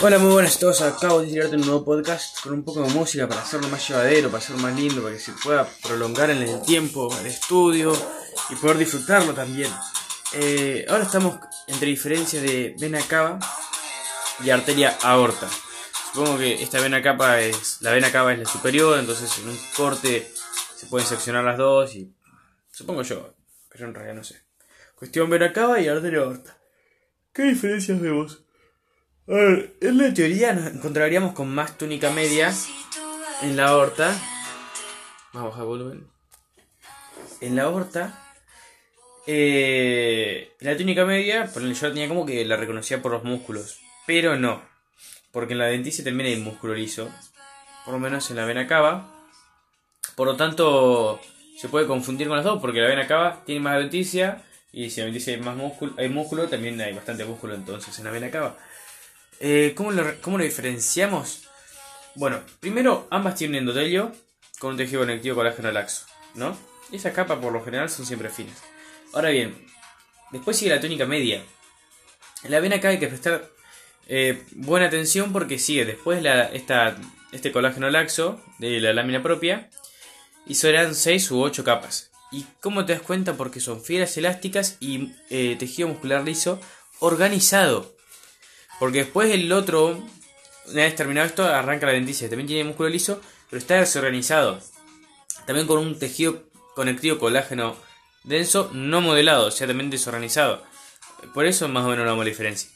Hola, muy buenas a todos. Acabo de tirarte un nuevo podcast con un poco de música para hacerlo más llevadero, para hacerlo más lindo, para que se pueda prolongar en el tiempo, el estudio y poder disfrutarlo también. Eh, ahora estamos entre diferencias de vena cava y arteria aorta. Supongo que esta vena cava es la vena cava es la superior, entonces en un corte se pueden seccionar las dos y supongo yo, pero en realidad no sé. Cuestión vena cava y arteria aorta. ¿Qué diferencias vemos? En la teoría nos encontraríamos con más túnica media en la aorta. Vamos a bajar volumen. En la aorta. Eh, la túnica media, por yo tenía como que la reconocía por los músculos. Pero no. Porque en la denticia también hay músculo liso. Por lo menos en la vena cava. Por lo tanto, se puede confundir con las dos. Porque la vena cava tiene más denticia. Y si la denticia hay más músculo, hay músculo, también hay bastante músculo entonces en la vena cava. Eh, ¿cómo, lo, diferenciamos? Bueno, primero ambas tienen endotelio con un tejido conectivo colágeno laxo, ¿no? Esas capas por lo general son siempre finas. Ahora bien, después sigue la tónica media. La vena acá hay que prestar eh, buena atención porque sigue después esta, este colágeno laxo de la lámina propia y serán 6 u 8 capas. ¿Y cómo te das cuenta? Porque son fibras elásticas y eh, tejido muscular liso organizado. Porque después el otro, una vez terminado esto, arranca la denticia. También tiene músculo liso, pero está desorganizado. También con un tejido conectivo colágeno denso, no modelado, o sea, también desorganizado. Por eso más o menos no la diferencia.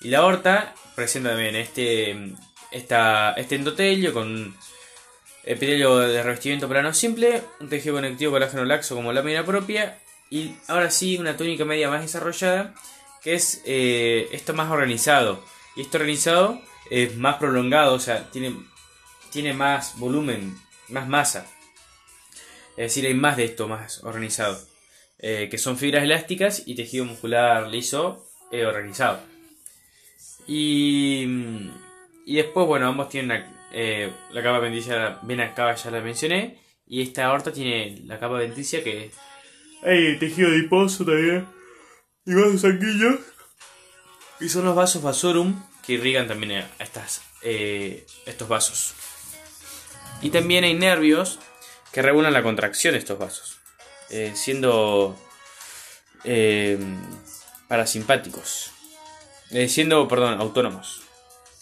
Y la aorta presenta también este, esta, este endotelio con epitelio de revestimiento plano simple, un tejido conectivo colágeno laxo como lámina propia y ahora sí una túnica media más desarrollada que es eh, esto más organizado. Y esto organizado es más prolongado, o sea, tiene, tiene más volumen, más masa. Es decir, hay más de esto más organizado. Eh, que son fibras elásticas y tejido muscular liso eh, organizado. Y, y después, bueno, ambos tienen la, la capa denticia, vena cava ya la mencioné. Y esta aorta tiene la capa denticia que hay tejido adiposo también y vasos sanguíneos. Y son los vasos vasorum que irrigan también a estas, eh, estos vasos. Y también hay nervios que regulan la contracción de estos vasos, eh, siendo eh, parasimpáticos, siendo, perdón, autónomos.